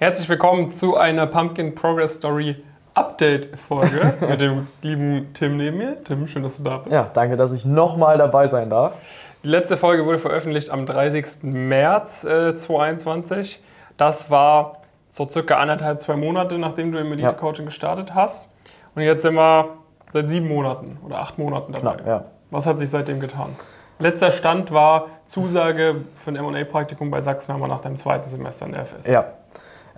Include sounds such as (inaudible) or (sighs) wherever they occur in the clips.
Herzlich willkommen zu einer Pumpkin Progress Story Update-Folge (laughs) mit dem lieben Tim neben mir. Tim, schön, dass du da bist. Ja, danke, dass ich nochmal dabei sein darf. Die letzte Folge wurde veröffentlicht am 30. März äh, 2021. Das war so circa anderthalb, zwei Monate, nachdem du im Elite-Coaching gestartet hast. Und jetzt sind wir seit sieben Monaten oder acht Monaten dabei. Knapp, ja. Was hat sich seitdem getan? Letzter Stand war Zusage für ein M&A-Praktikum bei Sachsenhammer nach deinem zweiten Semester in der FS. Ja.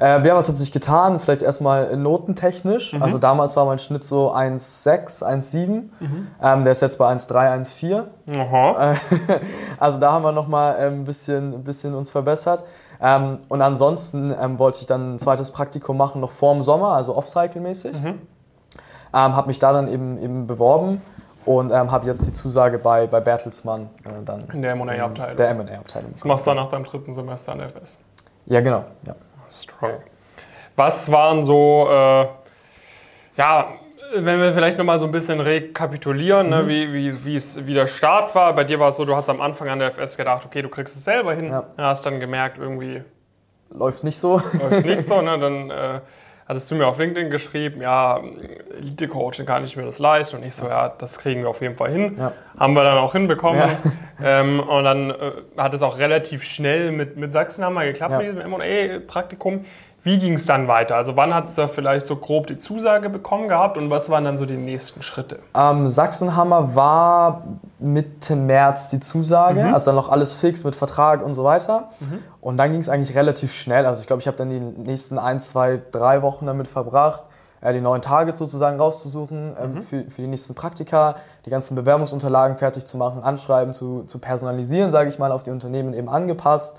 Äh, ja, was hat sich getan? Vielleicht erstmal notentechnisch. Also damals war mein Schnitt so 1,6, 1,7. Ähm, der ist jetzt bei 1,3, 1,4. Aha. Äh, (laughs) also da haben wir nochmal ein bisschen, ein bisschen uns verbessert. Ähm, und ansonsten ähm, wollte ich dann ein zweites Praktikum machen, noch vorm Sommer, also off-cycle-mäßig. Ähm, habe mich da dann eben, eben beworben und ähm, habe jetzt die Zusage bei, bei Bertelsmann äh, dann. In der M&A-Abteilung. Der M&A-Abteilung. Das machst du dann nach deinem dritten Semester an der FS. Ja, genau. Ja. Strong. Was waren so, äh, ja, wenn wir vielleicht nochmal so ein bisschen rekapitulieren, Mhm. ne, wie, wie, wie, es, wie der Start war. Bei dir war es so, du hast am Anfang an der FS gedacht, okay, du kriegst es selber hin. Ja. Hast dann gemerkt, irgendwie Läuft nicht so. läuft nicht so. (laughs) Ne? Dann äh, hattest du mir auf LinkedIn geschrieben, ja, Elite-Coaching kann ich mir das leisten. Und ich so, ja, das kriegen wir auf jeden Fall hin. Ja. Haben wir dann auch hinbekommen. Ja. (laughs) Ähm, und dann äh, hat es auch relativ schnell mit, mit Sachsenhammer geklappt Ja. mit diesem M&A-Praktikum. Wie ging es dann weiter? Also wann hat es da vielleicht so grob die Zusage bekommen gehabt und was waren dann so die nächsten Schritte? Ähm, Sachsenhammer war Mitte März die Zusage, also dann noch alles fix mit Vertrag und so weiter. Und dann ging es eigentlich relativ schnell. Also ich glaube, ich habe dann die nächsten ein, zwei, drei Wochen damit verbracht, äh, die neuen Targets sozusagen rauszusuchen ähm, für, für die nächsten Praktika, die ganzen Bewerbungsunterlagen fertig zu machen, Anschreiben zu, zu personalisieren, sage ich mal, auf die Unternehmen eben angepasst.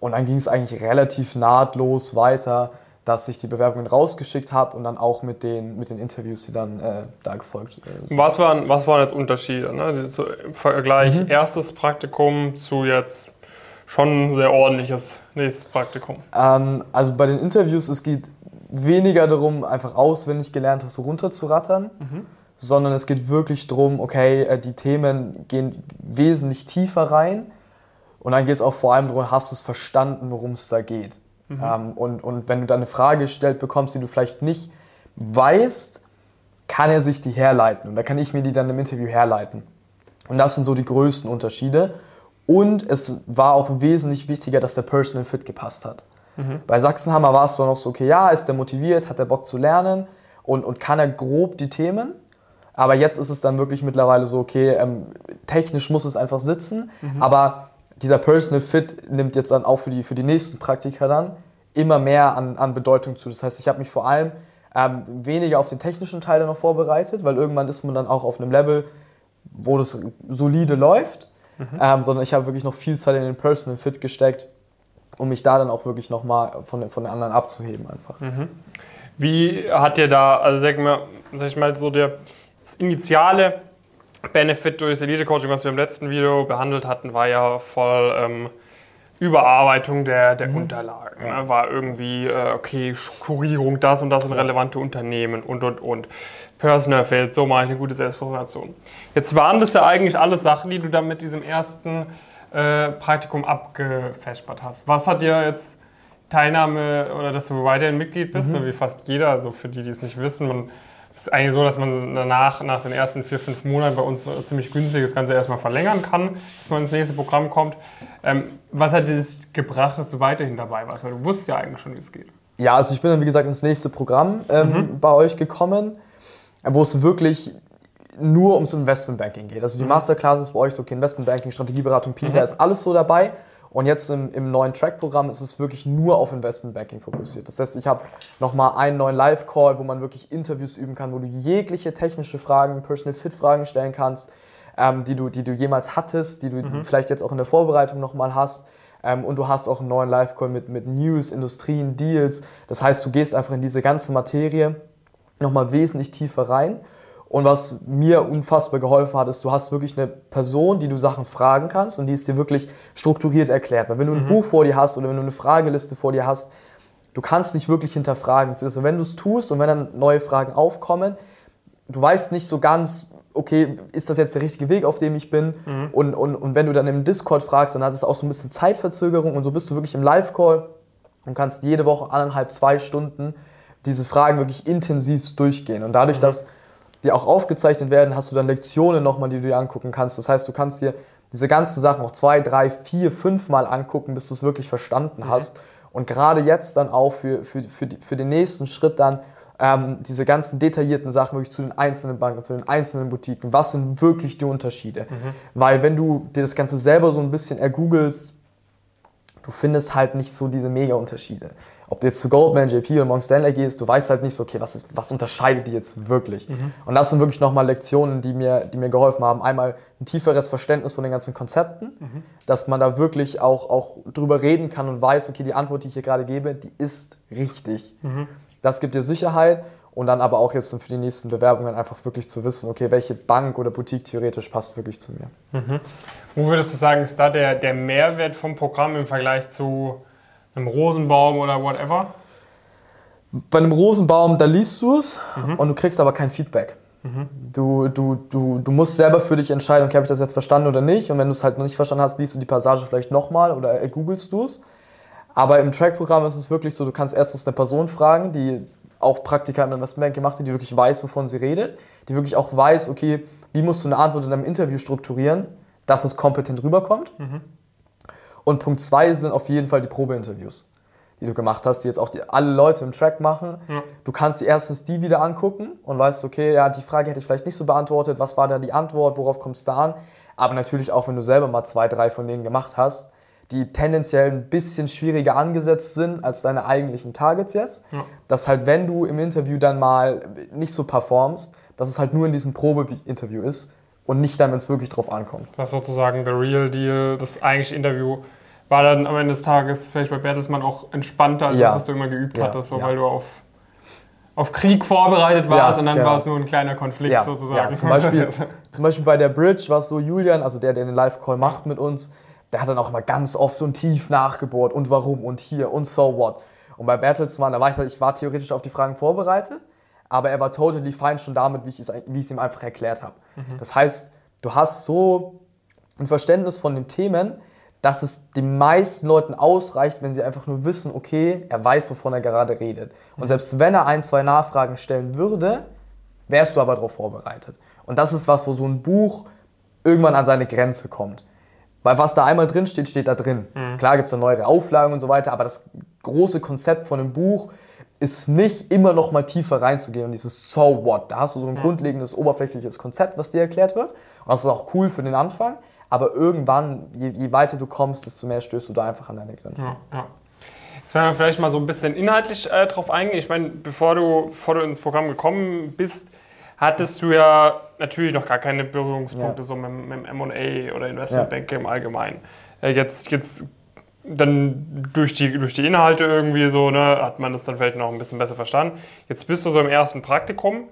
Und dann ging es eigentlich relativ nahtlos weiter, dass ich die Bewerbungen rausgeschickt habe und dann auch mit den, mit den Interviews, die dann äh, da gefolgt äh, sind. Was waren, was waren jetzt Unterschiede? Ne? So Im Vergleich Mhm. erstes Praktikum zu jetzt schon sehr ordentliches nächstes Praktikum. Ähm, also bei den Interviews, es geht weniger darum, einfach auswendig gelernt hast, runterzurattern, sondern es geht wirklich darum, okay, äh, die Themen gehen wesentlich tiefer rein und dann geht es auch vor allem darum, hast du es verstanden, worum es da geht. Ähm, und, und wenn du dann eine Frage gestellt bekommst, die du vielleicht nicht weißt, kann er sich die herleiten und da kann ich mir die dann im Interview herleiten. Und das sind so die größten Unterschiede. Und es war auch wesentlich wichtiger, dass der Personal Fit gepasst hat. Bei Sachsenhammer war es so noch so, okay, ja, ist der motiviert, hat der Bock zu lernen und, und kann er grob die Themen. Aber jetzt ist es dann wirklich mittlerweile so, okay, ähm, technisch muss es einfach sitzen, aber dieser Personal Fit nimmt jetzt dann auch für die, für die nächsten Praktika dann immer mehr an, an Bedeutung zu. Das heißt, ich habe mich vor allem ähm, weniger auf den technischen Teil dann noch vorbereitet, weil irgendwann ist man dann auch auf einem Level, wo das solide läuft, ähm, sondern ich habe wirklich noch viel Zeit in den Personal Fit gesteckt, um mich da dann auch wirklich nochmal von, den- von den anderen abzuheben einfach. Wie hat dir da, also sag mal, sag ich mal, so der das initiale Benefit durch das Elite-Coaching, was wir im letzten Video behandelt hatten, war ja voll ähm, Überarbeitung der, der Unterlagen. Ne? War irgendwie, äh, okay, Kurierung, das und das sind relevante Unternehmen und und und. Personal Fit, so mache ich eine gute Selbstpräsentation. Jetzt waren das ja eigentlich alles Sachen, die du dann mit diesem ersten äh, Praktikum abgefespert hast. Was hat dir jetzt Teilnahme oder dass du weiterhin Mitglied bist, Mhm. ne, wie fast jeder, also für die, die es nicht wissen, man ist eigentlich so, dass man danach, nach den ersten vier, fünf Monaten bei uns äh, ziemlich günstig das Ganze erstmal verlängern kann, dass man ins nächste Programm kommt. Ähm, was hat dir das gebracht, dass du weiterhin dabei warst? Weil du wusstest ja eigentlich schon, wie es geht. Ja, also ich bin dann wie gesagt ins nächste Programm ähm, bei euch gekommen, wo es wirklich nur ums Investmentbanking geht. Also die Masterclass ist bei euch so, okay, Investmentbanking, Strategieberatung, PI, da ist alles so dabei. Und jetzt im, im neuen Track-Programm ist es wirklich nur auf Investmentbanking fokussiert. Das heißt, ich habe nochmal einen neuen Live-Call, wo man wirklich Interviews üben kann, wo du jegliche technische Fragen, Personal-Fit-Fragen stellen kannst, ähm, die, du, die du jemals hattest, die du vielleicht jetzt auch in der Vorbereitung nochmal hast. Ähm, und du hast auch einen neuen Live-Call mit, mit News, Industrien, Deals. Das heißt, du gehst einfach in diese ganze Materie nochmal wesentlich tiefer rein. Und was mir unfassbar geholfen hat, ist, du hast wirklich eine Person, die du Sachen fragen kannst und die es dir wirklich strukturiert erklärt. Weil wenn du ein Buch vor dir hast oder wenn du eine Frageliste vor dir hast, du kannst dich wirklich hinterfragen. Also wenn du es tust und wenn dann neue Fragen aufkommen, du weißt nicht so ganz, okay, ist das jetzt der richtige Weg, auf dem ich bin? Und, und, und wenn du dann im Discord fragst, dann hat es auch so ein bisschen Zeitverzögerung und so bist du wirklich im Live-Call und kannst jede Woche anderthalb, zwei Stunden diese Fragen wirklich intensiv durchgehen. Und dadurch, mhm. dass die auch aufgezeichnet werden, hast du dann Lektionen nochmal, die du dir angucken kannst. Das heißt, du kannst dir diese ganzen Sachen noch zwei, drei, vier, fünf Mal angucken, bis du es wirklich verstanden mhm. hast. Und gerade jetzt dann auch für, für, für, die, für den nächsten Schritt dann ähm, diese ganzen detaillierten Sachen wirklich zu den einzelnen Banken, zu den einzelnen Boutiquen. Was sind wirklich die Unterschiede? Mhm. Weil wenn du dir das Ganze selber so ein bisschen ergoogelst, du findest halt nicht so diese Mega-Unterschiede ob du jetzt zu Goldman, JP oder Morgan Stanley gehst, du weißt halt nicht so, okay, was, ist, was unterscheidet die jetzt wirklich? Mhm. Und das sind wirklich nochmal Lektionen, die mir, die mir geholfen haben. Einmal ein tieferes Verständnis von den ganzen Konzepten, mhm. dass man da wirklich auch, auch drüber reden kann und weiß, okay, die Antwort, die ich hier gerade gebe, die ist richtig. Mhm. Das gibt dir Sicherheit und dann aber auch jetzt für die nächsten Bewerbungen einfach wirklich zu wissen, okay, welche Bank oder Boutique theoretisch passt wirklich zu mir. Wo würdest du sagen, ist da der, der Mehrwert vom Programm im Vergleich zu einem Rosenbaum oder whatever? Bei einem Rosenbaum, da liest du es mhm. und du kriegst aber kein Feedback. Mhm. Du, du, du, du musst selber für dich entscheiden, okay, habe ich das jetzt verstanden oder nicht. Und wenn du es halt noch nicht verstanden hast, liest du die Passage vielleicht nochmal oder googelst du es. Aber im Track-Programm ist es wirklich so, du kannst erstens eine Person fragen, die auch Praktika im Investmentbank gemacht hat, die wirklich weiß, wovon sie redet, die wirklich auch weiß, okay, wie musst du eine Antwort in einem Interview strukturieren, dass es kompetent rüberkommt. Mhm. Und Punkt zwei sind auf jeden Fall die Probeinterviews, die du gemacht hast, die jetzt auch die, alle Leute im Track machen. Ja. Du kannst dir erstens die wieder angucken und weißt, okay, ja, die Frage hätte ich vielleicht nicht so beantwortet, was war da die Antwort, worauf kommst du da an? Aber natürlich auch, wenn du selber mal zwei, drei von denen gemacht hast, die tendenziell ein bisschen schwieriger angesetzt sind als deine eigentlichen Targets jetzt. Ja. Dass halt, wenn du im Interview dann mal nicht so performst, dass es halt nur in diesem Probe-Interview ist und nicht dann, wenn es wirklich drauf ankommt. Das ist sozusagen the real deal, das eigentliche Interview war dann am Ende des Tages vielleicht bei Bertelsmann auch entspannter, als ja. das, was du immer geübt ja. hattest, so, ja. weil du auf, auf Krieg vorbereitet warst und dann genau. war es nur ein kleiner Konflikt sozusagen. Zum, Beispiel, (laughs) zum Beispiel bei der Bridge war es so, Julian, also der, der den Live-Call macht mit uns, der hat dann auch immer ganz oft und tief nachgebohrt und warum und hier und so what. Und bei Bertelsmann, da war ich, ich war theoretisch auf die Fragen vorbereitet, aber er war totally fine schon damit, wie ich es, wie ich es ihm einfach erklärt habe. Mhm. Das heißt, du hast so ein Verständnis von den Themen, dass es den meisten Leuten ausreicht, wenn sie einfach nur wissen, okay, er weiß, wovon er gerade redet. Und selbst wenn er ein, zwei Nachfragen stellen würde, wärst du aber darauf vorbereitet. Und das ist was, wo so ein Buch irgendwann an seine Grenze kommt. Weil was da einmal drin steht, steht da drin. Mhm. Klar gibt es da neuere Auflagen und so weiter, aber das große Konzept von einem Buch ist nicht immer noch mal tiefer reinzugehen und dieses So what. Da hast du so ein grundlegendes, oberflächliches Konzept, was dir erklärt wird. Und das ist auch cool für den Anfang. Aber irgendwann, je, je, weiter du kommst, desto mehr stößt du da einfach an deine Grenze. Ja, ja. Jetzt werden wir vielleicht mal so ein bisschen inhaltlich äh, drauf eingehen. Ich meine, bevor du, bevor du ins Programm gekommen bist, hattest du ja natürlich noch gar keine Berührungspunkte ja. so mit, mit M&A oder Investmentbanking im Allgemeinen. Äh, jetzt, jetzt dann durch die, durch die Inhalte irgendwie so, ne, hat man das dann vielleicht noch ein bisschen besser verstanden. Jetzt bist du so im ersten Praktikum.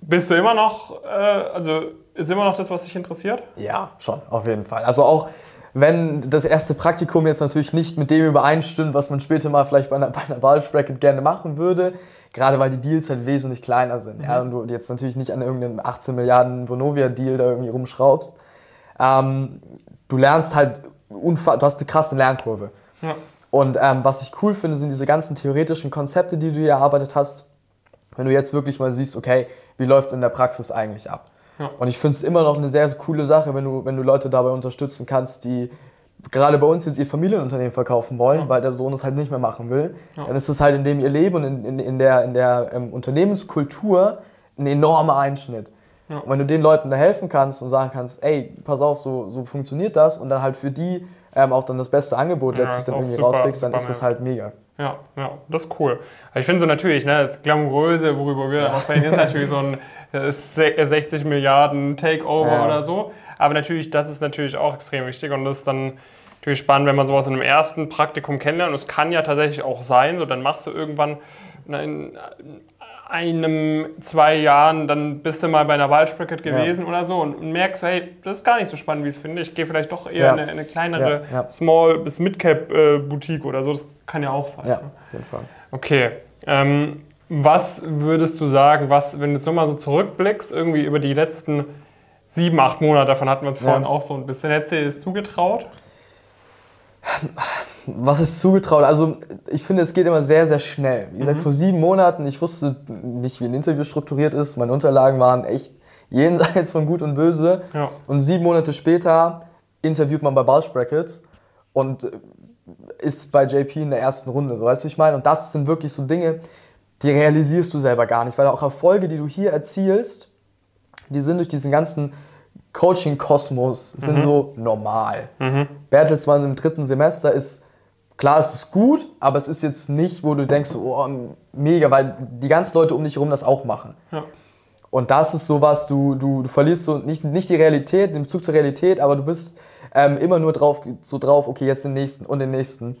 Bist du immer noch, äh, also ist immer noch das, was dich interessiert? Ja, schon, auf jeden Fall. Also auch wenn das erste Praktikum jetzt natürlich nicht mit dem übereinstimmt, was man später mal vielleicht bei einer, (laughs) bei einer Bracket gerne machen würde, gerade weil die Deals halt wesentlich kleiner sind. Mhm. Ja, und du jetzt natürlich nicht an irgendeinem 18 Milliarden Vonovia-Deal da irgendwie rumschraubst. Ähm, du lernst halt, du hast eine krasse Lernkurve. Ja. Und ähm, was ich cool finde, sind diese ganzen theoretischen Konzepte, die du hier erarbeitet hast. Wenn du jetzt wirklich mal siehst, okay, wie läuft es in der Praxis eigentlich ab? Ja. Und ich finde es immer noch eine sehr, sehr coole Sache, wenn du, wenn du Leute dabei unterstützen kannst, die gerade bei uns jetzt ihr Familienunternehmen verkaufen wollen, ja. weil der Sohn es halt nicht mehr machen will. Ja. Dann ist es halt in dem ihr Leben und in, in, in der, in der ähm, Unternehmenskultur ein enormer Einschnitt. Ja. Und wenn du den Leuten da helfen kannst und sagen kannst, ey, pass auf, so, so funktioniert das und dann halt für die ähm, auch dann das beste Angebot letztlich dann irgendwie rauskriegst, dann ist das halt mega. Ja, ja, das ist cool. Ich finde so natürlich, ne, das Glamouröse, worüber wir ja. sprechen, ist natürlich so ein 60 Milliarden Takeover ja. oder so. Aber natürlich, das ist natürlich auch extrem wichtig und das ist dann natürlich spannend, wenn man sowas in einem ersten Praktikum kennenlernt. Und es kann ja tatsächlich auch sein, so dann machst du irgendwann in einem, zwei Jahren, dann bist du mal bei einer Waldspicket gewesen ja. oder so und, merkst, hey, das ist gar nicht so spannend, wie ich es finde. Ich gehe vielleicht doch eher ja. in eine, eine, kleinere ja. Small- bis Mid-Cap-Boutique äh, oder so. Das kann ja auch sein. Ja, ne? auf jeden Fall. Okay. Ähm, was würdest du sagen, was, wenn du jetzt nochmal so zurückblickst, irgendwie über die letzten sieben, acht Monate, davon hatten wir uns vorhin auch so ein bisschen, hättest du dir das zugetraut? (sighs) Was ist zugetraut? Also ich finde, es geht immer sehr, sehr schnell. Wie gesagt, mhm. vor sieben Monaten, ich wusste nicht, wie ein Interview strukturiert ist. Meine Unterlagen waren echt jenseits von Gut und Böse. Ja. Und sieben Monate später interviewt man bei Bulge Brackets und ist bei JP in der ersten Runde. So, weißt du, ich meine? Und das sind wirklich so Dinge, die realisierst du selber gar nicht, weil auch Erfolge, die du hier erzielst, die sind durch diesen ganzen Coaching-Kosmos, sind mhm. so normal. Mhm. Bertelsmann im dritten Semester ist, klar, es ist gut, aber es ist jetzt nicht, wo du denkst, oh, mega, weil die ganzen Leute um dich herum das auch machen. Ja. Und das ist sowas, du, du, du verlierst so nicht, nicht die Realität, den Bezug zur Realität, aber du bist ähm, immer nur drauf, so drauf, okay, jetzt den nächsten und den nächsten.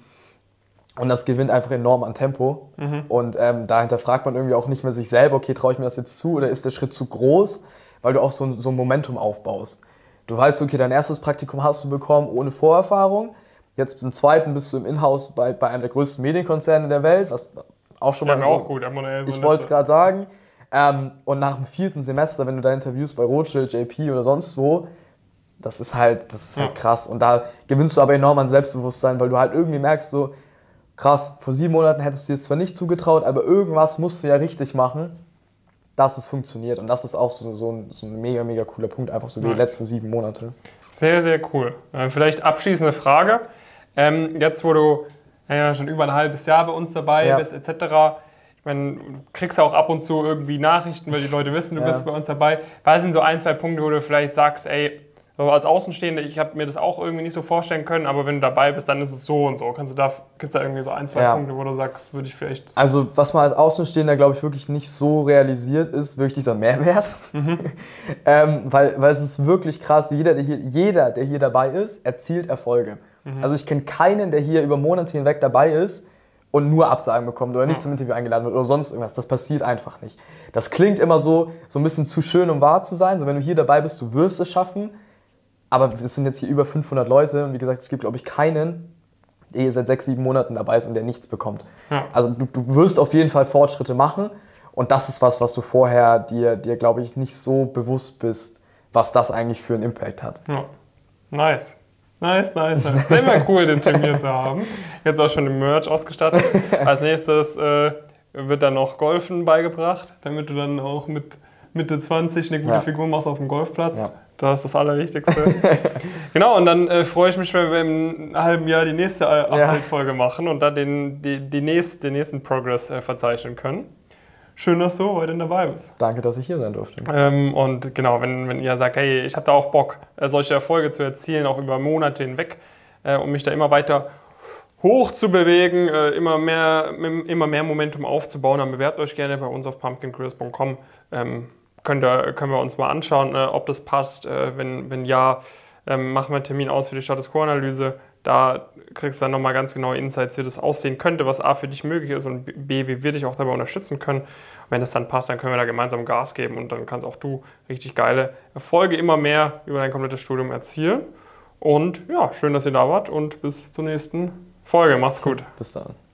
Und das gewinnt einfach enorm an Tempo. Mhm. Und ähm, dahinter fragt man irgendwie auch nicht mehr sich selber, okay, traue ich mir das jetzt zu oder ist der Schritt zu groß, weil du auch so, so ein Momentum aufbaust. Du weißt, okay, dein erstes Praktikum hast du bekommen ohne Vorerfahrung. Jetzt im zweiten bist du im Inhouse bei, bei einem der größten Medienkonzerne der Welt, was auch schon ja, mal. auch gut, M&A Ich wollte es gerade sagen. Ähm, und nach dem vierten Semester, wenn du da interviewst bei Rothschild, JP oder sonst wo, das ist halt, das ist halt krass. Und da gewinnst du aber enorm an Selbstbewusstsein, weil du halt irgendwie merkst, so, krass, vor sieben Monaten hättest du dir zwar nicht zugetraut, aber irgendwas musst du ja richtig machen, dass es funktioniert. Und das ist auch so, so, ein, so ein mega, mega cooler Punkt, einfach so ja. die letzten sieben Monate. Sehr, sehr cool. Äh, vielleicht abschließende Frage. Ähm, jetzt, wo du ja, schon über ein halbes Jahr bei uns dabei ja. bist, etc., ich meine, du kriegst ja auch ab und zu irgendwie Nachrichten, weil die Leute wissen, du ja. bist bei uns dabei. Was sind so ein, zwei Punkte, wo du vielleicht sagst, ey, so als Außenstehender, ich habe mir das auch irgendwie nicht so vorstellen können, aber wenn du dabei bist, dann ist es so und so. Kannst du da, gibt es da irgendwie so ein, zwei ja. Punkte, wo du sagst, würde ich vielleicht. Also, was man als Außenstehender, glaube ich, wirklich nicht so realisiert, ist wirklich dieser Mehrwert. Mhm. (laughs) ähm, weil, weil es ist wirklich krass, jeder der, hier, jeder, der hier dabei ist, erzielt Erfolge. Mhm. Also, ich kenne keinen, der hier über Monate hinweg dabei ist und nur Absagen bekommt oder nicht ja. zum Interview eingeladen wird oder sonst irgendwas. Das passiert einfach nicht. Das klingt immer so, so ein bisschen zu schön, um wahr zu sein. So, wenn du hier dabei bist, du wirst es schaffen aber es sind jetzt hier über 500 Leute und wie gesagt, es gibt, glaube ich, keinen, der hier seit sechs, sieben Monaten dabei ist und der nichts bekommt. Ja. Also du, du, wirst auf jeden Fall Fortschritte machen und das ist was, was du vorher dir, dir glaube ich, nicht so bewusst bist, was das eigentlich für einen Impact hat. Ja. Nice. Nice, nice, nice. Immer cool, den hier zu haben. Jetzt auch schon im Merch ausgestattet. Als nächstes äh, wird dann noch Golfen beigebracht, damit du dann auch mit Mitte 20 eine gute ja. Figur machst auf dem Golfplatz. Ja. Das ist das Allerwichtigste. (laughs) genau, und dann äh, freue ich mich, wenn wir im halben Jahr die nächste äh, Update-Folge ja. machen und dann den, die, die nächst, den nächsten Progress äh, verzeichnen können. Schön, dass du heute dabei bist. Danke, dass ich hier sein durfte. Ähm, und genau, wenn, wenn ihr sagt, hey, ich habe da auch Bock, äh, solche Erfolge zu erzielen, auch über Monate hinweg, äh, um mich da immer weiter hoch zu bewegen, äh, immer, mehr, immer mehr Momentum aufzubauen, dann bewerbt euch gerne bei uns auf pumpkincareers.com. Ähm, können, wir, können wir uns mal anschauen, äh, ob das passt. Äh, wenn, wenn ja, ähm, machen wir einen Termin aus für die Status Quo-Analyse. Da kriegst du dann nochmal ganz genaue Insights, wie das aussehen könnte, was A für dich möglich ist und B, wie wir dich auch dabei unterstützen können. Und wenn das dann passt, dann können wir da gemeinsam Gas geben und dann kannst auch du richtig geile Erfolge immer mehr über dein komplettes Studium erzielen. Und ja, schön, dass ihr da wart und bis zur nächsten Folge. Macht's gut. Bis dann.